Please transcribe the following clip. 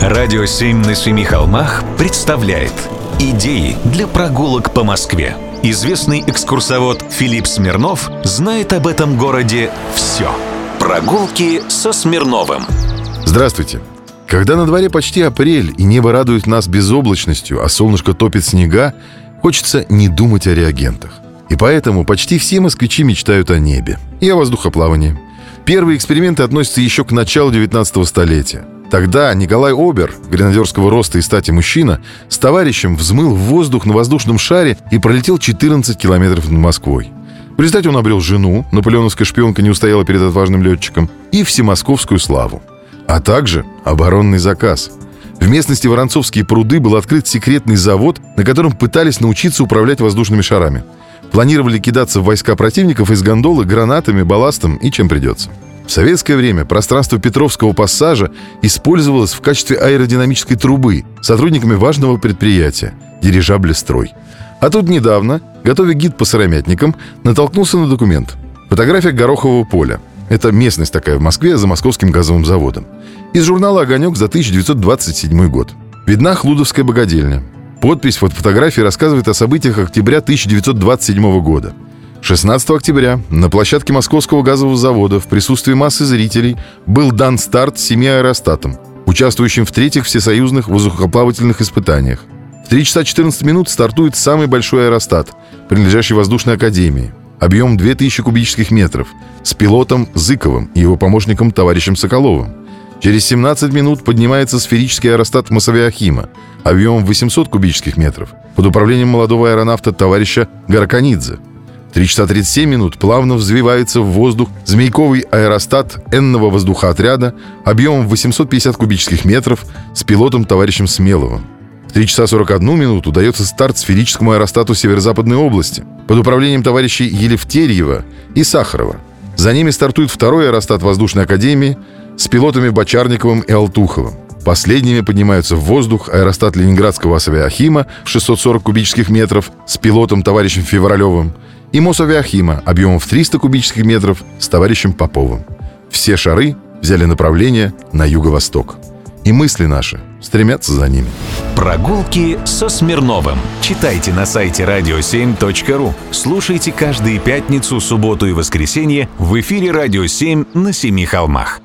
Радио «Семь на семи холмах» представляет Идеи для прогулок по Москве. Известный экскурсовод Филипп Смирнов знает об этом городе все. Прогулки со Смирновым. Здравствуйте. Когда на дворе почти апрель и небо радует нас безоблачностью, а солнышко топит снега, хочется не думать о реагентах. И поэтому почти все москвичи мечтают о небе и о воздухоплавании. Первые эксперименты относятся еще к началу 19 столетия. Тогда Николай Обер, гренадерского роста и стати мужчина, с товарищем взмыл в воздух на воздушном шаре и пролетел 14 километров над Москвой. В результате он обрел жену, наполеоновская шпионка не устояла перед отважным летчиком, и всемосковскую славу. А также оборонный заказ. В местности Воронцовские пруды был открыт секретный завод, на котором пытались научиться управлять воздушными шарами. Планировали кидаться в войска противников из гондолы гранатами, балластом и чем придется. В советское время пространство Петровского пассажа использовалось в качестве аэродинамической трубы сотрудниками важного предприятия – дирижабля «Строй». А тут недавно, готовя гид по сыромятникам, натолкнулся на документ. Фотография Горохового поля. Это местность такая в Москве за московским газовым заводом. Из журнала «Огонек» за 1927 год. Видна Хлудовская богадельня. Подпись под фотографией рассказывает о событиях октября 1927 года – 16 октября на площадке Московского газового завода в присутствии массы зрителей был дан старт семи аэростатам, участвующим в третьих всесоюзных воздухоплавательных испытаниях. В 3 часа 14 минут стартует самый большой аэростат, принадлежащий воздушной академии. Объем 2000 кубических метров, с пилотом Зыковым и его помощником товарищем Соколовым. Через 17 минут поднимается сферический аэростат Мосавиахима, объемом 800 кубических метров, под управлением молодого аэронавта товарища Гараканидзе – 3 часа 37 минут плавно взвивается в воздух змейковый аэростат энного воздухоотряда объемом 850 кубических метров с пилотом товарищем Смеловым. В 3 часа 41 минуту дается старт сферическому аэростату Северо-Западной области под управлением товарищей Елефтерьева и Сахарова. За ними стартует второй аэростат Воздушной Академии с пилотами Бочарниковым и Алтуховым. Последними поднимаются в воздух аэростат Ленинградского авиахима в 640 кубических метров с пилотом товарищем Февралевым – и Мосавиахима объемом в 300 кубических метров с товарищем Поповым. Все шары взяли направление на юго-восток. И мысли наши стремятся за ними. Прогулки со Смирновым. Читайте на сайте radio7.ru. Слушайте каждые пятницу, субботу и воскресенье в эфире «Радио 7» на Семи холмах.